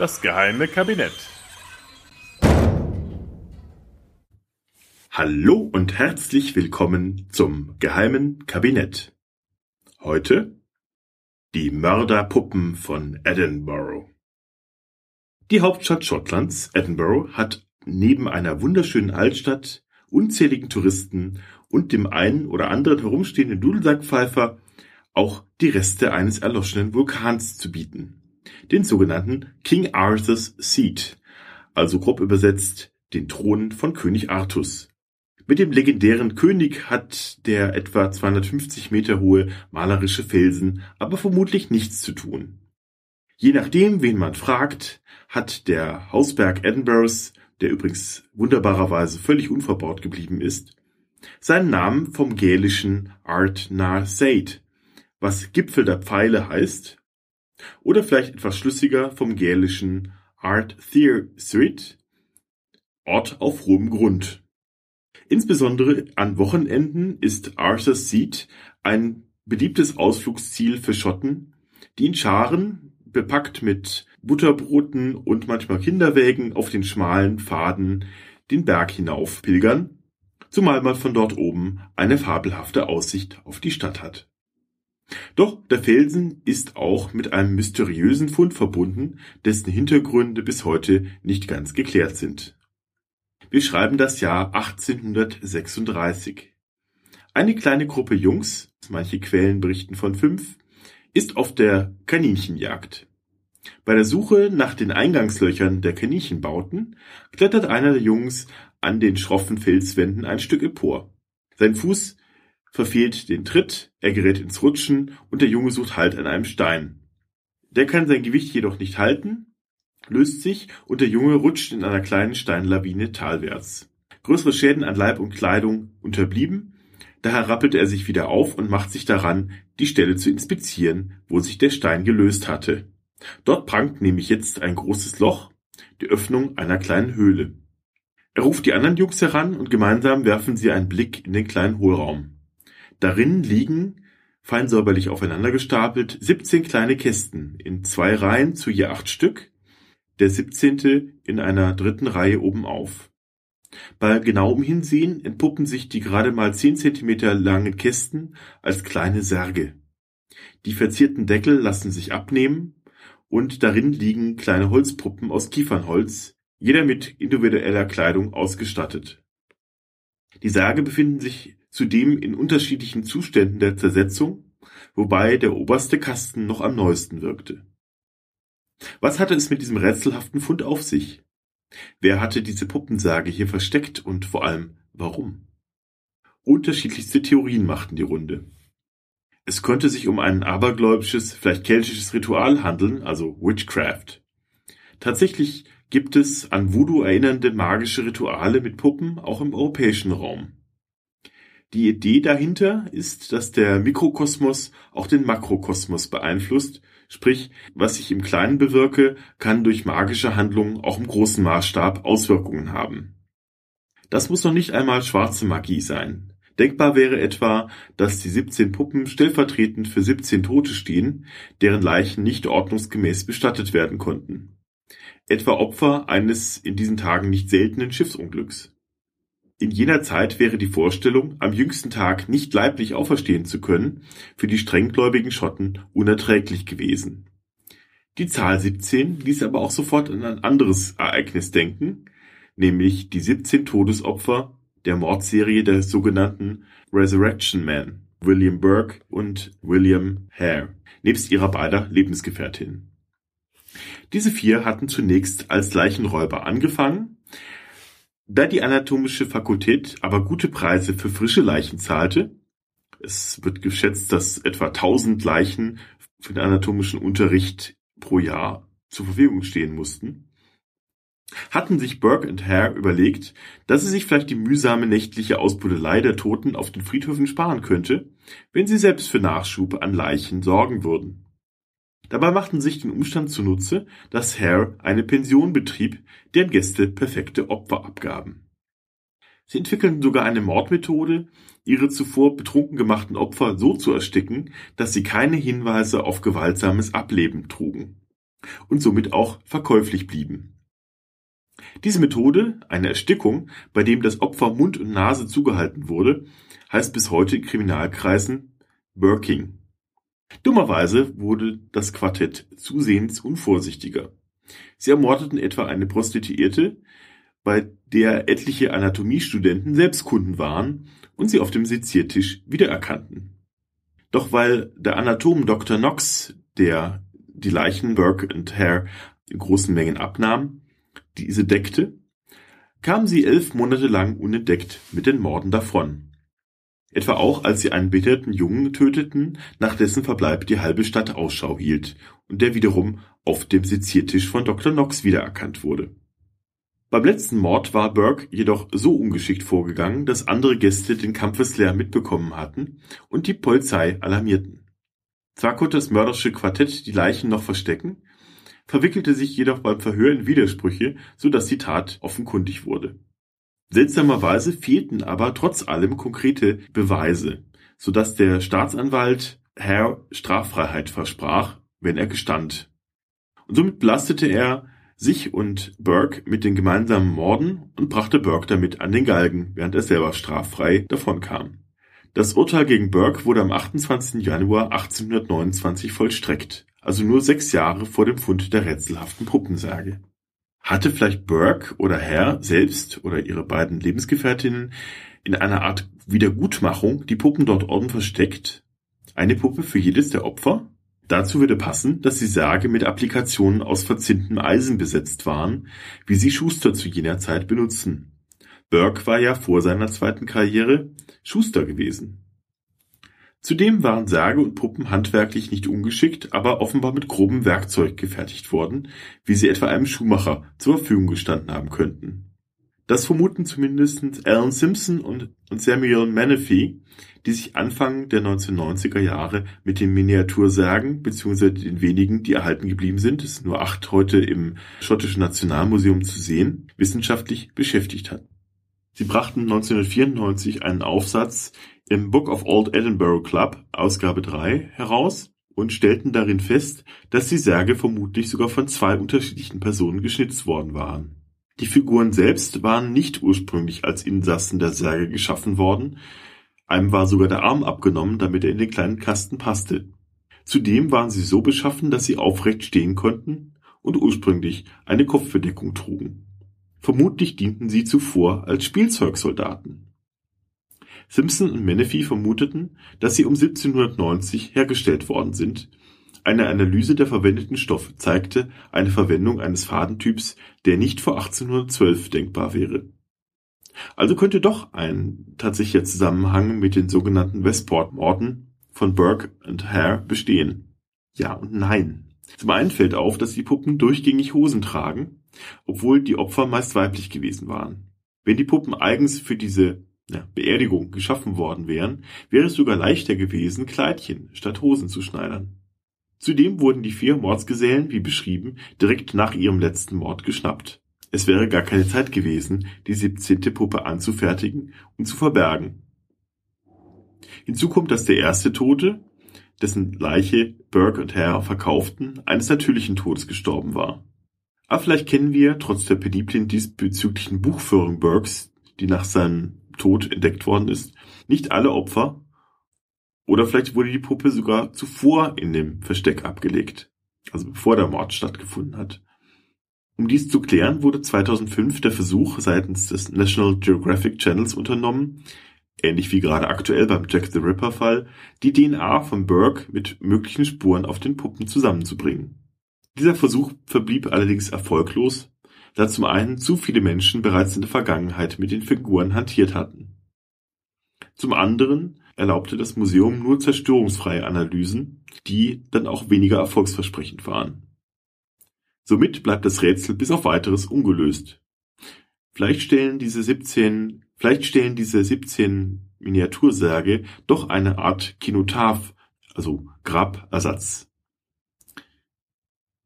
Das geheime Kabinett. Hallo und herzlich willkommen zum geheimen Kabinett. Heute die Mörderpuppen von Edinburgh. Die Hauptstadt Schottlands, Edinburgh, hat neben einer wunderschönen Altstadt, unzähligen Touristen und dem einen oder anderen herumstehenden Dudelsackpfeifer auch die Reste eines erloschenen Vulkans zu bieten, den sogenannten King Arthur's Seat, also grob übersetzt den Thron von König Artus. Mit dem legendären König hat der etwa 250 Meter hohe malerische Felsen aber vermutlich nichts zu tun. Je nachdem, wen man fragt, hat der Hausberg Edinburghs, der übrigens wunderbarerweise völlig unverbaut geblieben ist, seinen Namen vom gälischen Art na Seid, was Gipfel der Pfeile heißt, oder vielleicht etwas schlüssiger vom gälischen Art Thir Threat, Ort auf hohem Grund. Insbesondere an Wochenenden ist Arthur's Seat ein beliebtes Ausflugsziel für Schotten, die in Scharen, bepackt mit Butterbroten und manchmal Kinderwägen auf den schmalen Pfaden den Berg hinauf pilgern, zumal man von dort oben eine fabelhafte Aussicht auf die Stadt hat. Doch der Felsen ist auch mit einem mysteriösen Fund verbunden, dessen Hintergründe bis heute nicht ganz geklärt sind. Wir schreiben das Jahr 1836. Eine kleine Gruppe Jungs, manche Quellen berichten von fünf, ist auf der Kaninchenjagd. Bei der Suche nach den Eingangslöchern der Kaninchenbauten klettert einer der Jungs an den schroffen Felswänden ein Stück empor. Sein Fuß verfehlt den Tritt, er gerät ins Rutschen und der Junge sucht Halt an einem Stein. Der kann sein Gewicht jedoch nicht halten, löst sich und der Junge rutscht in einer kleinen Steinlawine talwärts. Größere Schäden an Leib und Kleidung unterblieben, daher rappelt er sich wieder auf und macht sich daran, die Stelle zu inspizieren, wo sich der Stein gelöst hatte. Dort prangt nämlich jetzt ein großes Loch, die Öffnung einer kleinen Höhle. Er ruft die anderen Jungs heran und gemeinsam werfen sie einen Blick in den kleinen Hohlraum. Darin liegen, fein säuberlich aufeinander gestapelt, 17 kleine Kästen in zwei Reihen zu je acht Stück, der siebzehnte in einer dritten Reihe oben auf. Bei genauem Hinsehen entpuppen sich die gerade mal zehn Zentimeter langen Kästen als kleine Särge. Die verzierten Deckel lassen sich abnehmen und darin liegen kleine Holzpuppen aus Kiefernholz, jeder mit individueller Kleidung ausgestattet. Die Särge befinden sich zudem in unterschiedlichen Zuständen der Zersetzung, wobei der oberste Kasten noch am neuesten wirkte. Was hatte es mit diesem rätselhaften Fund auf sich? Wer hatte diese Puppensage hier versteckt und vor allem warum? Unterschiedlichste Theorien machten die Runde. Es könnte sich um ein abergläubisches, vielleicht keltisches Ritual handeln, also Witchcraft. Tatsächlich gibt es an Voodoo erinnernde magische Rituale mit Puppen auch im europäischen Raum. Die Idee dahinter ist, dass der Mikrokosmos auch den Makrokosmos beeinflusst, sprich, was ich im Kleinen bewirke, kann durch magische Handlungen auch im großen Maßstab Auswirkungen haben. Das muss noch nicht einmal schwarze Magie sein. Denkbar wäre etwa, dass die 17 Puppen stellvertretend für 17 Tote stehen, deren Leichen nicht ordnungsgemäß bestattet werden konnten. Etwa Opfer eines in diesen Tagen nicht seltenen Schiffsunglücks. In jener Zeit wäre die Vorstellung, am jüngsten Tag nicht leiblich auferstehen zu können, für die strenggläubigen Schotten unerträglich gewesen. Die Zahl 17 ließ aber auch sofort an ein anderes Ereignis denken, nämlich die 17 Todesopfer der Mordserie der sogenannten Resurrection Men, William Burke und William Hare, nebst ihrer beider Lebensgefährtin. Diese vier hatten zunächst als Leichenräuber angefangen, da die anatomische Fakultät aber gute Preise für frische Leichen zahlte (es wird geschätzt, dass etwa 1000 Leichen für den anatomischen Unterricht pro Jahr zur Verfügung stehen mussten), hatten sich Burke und Hare überlegt, dass sie sich vielleicht die mühsame nächtliche Ausbuddelei der Toten auf den Friedhöfen sparen könnte, wenn sie selbst für Nachschub an Leichen sorgen würden Dabei machten sich den Umstand zunutze, dass Hare eine Pension betrieb, deren Gäste perfekte Opfer abgaben. Sie entwickelten sogar eine Mordmethode, ihre zuvor betrunken gemachten Opfer so zu ersticken, dass sie keine Hinweise auf gewaltsames Ableben trugen. und somit auch verkäuflich blieben. Diese Methode, eine Erstickung, bei dem das Opfer Mund und Nase zugehalten wurde, heißt bis heute in Kriminalkreisen Working. Dummerweise wurde das Quartett zusehends unvorsichtiger. Sie ermordeten etwa eine Prostituierte, bei der etliche Anatomiestudenten selbst Kunden waren und sie auf dem Seziertisch wiedererkannten. Doch weil der Anatom Dr. Knox, der die Leichen Burke und Hare in großen Mengen abnahm, diese deckte, kamen sie elf Monate lang unentdeckt mit den Morden davon. Etwa auch, als sie einen behinderten Jungen töteten, nach dessen Verbleib die halbe Stadt Ausschau hielt und der wiederum auf dem Seziertisch von Dr. Knox wiedererkannt wurde. Beim letzten Mord war Burke jedoch so ungeschickt vorgegangen, dass andere Gäste den Kampfeslärm mitbekommen hatten und die Polizei alarmierten. Zwar konnte das mörderische Quartett die Leichen noch verstecken, verwickelte sich jedoch beim Verhör in Widersprüche, so dass die Tat offenkundig wurde. Seltsamerweise fehlten aber trotz allem konkrete Beweise, so dass der Staatsanwalt Herr Straffreiheit versprach, wenn er gestand. Und somit belastete er sich und Burke mit den gemeinsamen Morden und brachte Burke damit an den Galgen, während er selber straffrei davonkam. Das Urteil gegen Burke wurde am 28. Januar 1829 vollstreckt, also nur sechs Jahre vor dem Fund der rätselhaften Puppensärge. Hatte vielleicht Burke oder Herr selbst oder ihre beiden Lebensgefährtinnen in einer Art Wiedergutmachung die Puppen dort oben versteckt? Eine Puppe für jedes der Opfer? Dazu würde passen, dass die Särge mit Applikationen aus verzinntem Eisen besetzt waren, wie sie Schuster zu jener Zeit benutzen. Burke war ja vor seiner zweiten Karriere Schuster gewesen. Zudem waren Särge und Puppen handwerklich nicht ungeschickt, aber offenbar mit grobem Werkzeug gefertigt worden, wie sie etwa einem Schuhmacher zur Verfügung gestanden haben könnten. Das vermuten zumindest Alan Simpson und, Samuel Menefee, die sich Anfang der 1990er Jahre mit den Miniatursärgen bzw. den wenigen, die erhalten geblieben sind, es sind nur acht heute im schottischen Nationalmuseum zu sehen, wissenschaftlich beschäftigt hat. Sie brachten 1994 einen Aufsatz im Book of Old Edinburgh Club, Ausgabe 3, heraus und stellten darin fest, dass die Särge vermutlich sogar von zwei unterschiedlichen Personen geschnitzt worden waren. Die Figuren selbst waren nicht ursprünglich als Insassen der Särge geschaffen worden, einem war sogar der Arm abgenommen, damit er in den kleinen Kasten passte. Zudem waren sie so beschaffen, dass sie aufrecht stehen konnten und ursprünglich eine Kopfbedeckung trugen. Vermutlich dienten sie zuvor als Spielzeugsoldaten. Simpson und Menefee vermuteten, dass sie um 1790 hergestellt worden sind. Eine Analyse der verwendeten Stoffe zeigte eine Verwendung eines Fadentyps, der nicht vor 1812 denkbar wäre. Also könnte doch ein tatsächlicher Zusammenhang mit den sogenannten Westport-Morden von Burke und Hare bestehen. Ja und nein. Zum einen fällt auf, dass die Puppen durchgängig Hosen tragen, obwohl die Opfer meist weiblich gewesen waren. Wenn die Puppen eigens für diese Beerdigung geschaffen worden wären, wäre es sogar leichter gewesen, Kleidchen statt Hosen zu schneidern. Zudem wurden die vier Mordsgesellen, wie beschrieben, direkt nach ihrem letzten Mord geschnappt. Es wäre gar keine Zeit gewesen, die siebzehnte Puppe anzufertigen und zu verbergen. Hinzu kommt, dass der erste Tote, dessen Leiche Burke und Hare verkauften, eines natürlichen Todes gestorben war. Aber vielleicht kennen wir, trotz der peniblen diesbezüglichen Buchführung Burkes, die nach seinem Tod entdeckt worden ist, nicht alle Opfer. Oder vielleicht wurde die Puppe sogar zuvor in dem Versteck abgelegt, also bevor der Mord stattgefunden hat. Um dies zu klären, wurde 2005 der Versuch seitens des National Geographic Channels unternommen, ähnlich wie gerade aktuell beim Jack the Ripper Fall, die DNA von Burke mit möglichen Spuren auf den Puppen zusammenzubringen. Dieser Versuch verblieb allerdings erfolglos, da zum einen zu viele Menschen bereits in der Vergangenheit mit den Figuren hantiert hatten. Zum anderen erlaubte das Museum nur zerstörungsfreie Analysen, die dann auch weniger erfolgsversprechend waren. Somit bleibt das Rätsel bis auf weiteres ungelöst. Vielleicht stellen diese 17, vielleicht stellen diese 17 Miniatursärge doch eine Art Kinotaph, also Grabersatz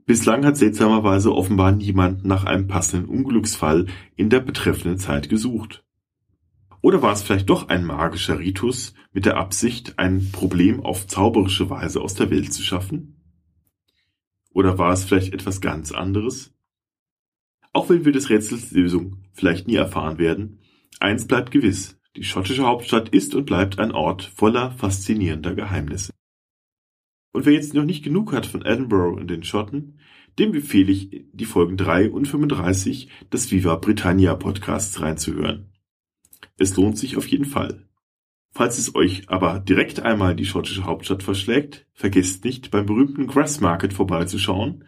Bislang hat seltsamerweise offenbar niemand nach einem passenden Unglücksfall in der betreffenden Zeit gesucht. Oder war es vielleicht doch ein magischer Ritus mit der Absicht, ein Problem auf zauberische Weise aus der Welt zu schaffen? Oder war es vielleicht etwas ganz anderes? Auch wenn wir des Rätsels Lösung vielleicht nie erfahren werden, eins bleibt gewiss, die schottische Hauptstadt ist und bleibt ein Ort voller faszinierender Geheimnisse. Und wer jetzt noch nicht genug hat von Edinburgh und den Schotten, dem befehle ich, die Folgen 3 und 35 des Viva Britannia Podcasts reinzuhören. Es lohnt sich auf jeden Fall. Falls es euch aber direkt einmal die schottische Hauptstadt verschlägt, vergesst nicht, beim berühmten Grassmarket vorbeizuschauen,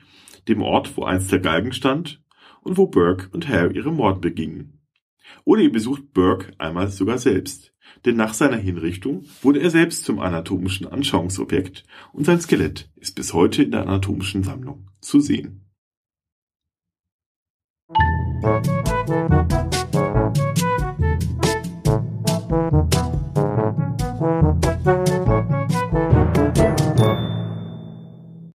dem Ort, wo einst der Galgen stand und wo Burke und Hare ihre Mord begingen. Oder ihr besucht Burke einmal sogar selbst, denn nach seiner Hinrichtung wurde er selbst zum anatomischen Anschauungsobjekt und sein Skelett ist bis heute in der anatomischen Sammlung zu sehen. Musik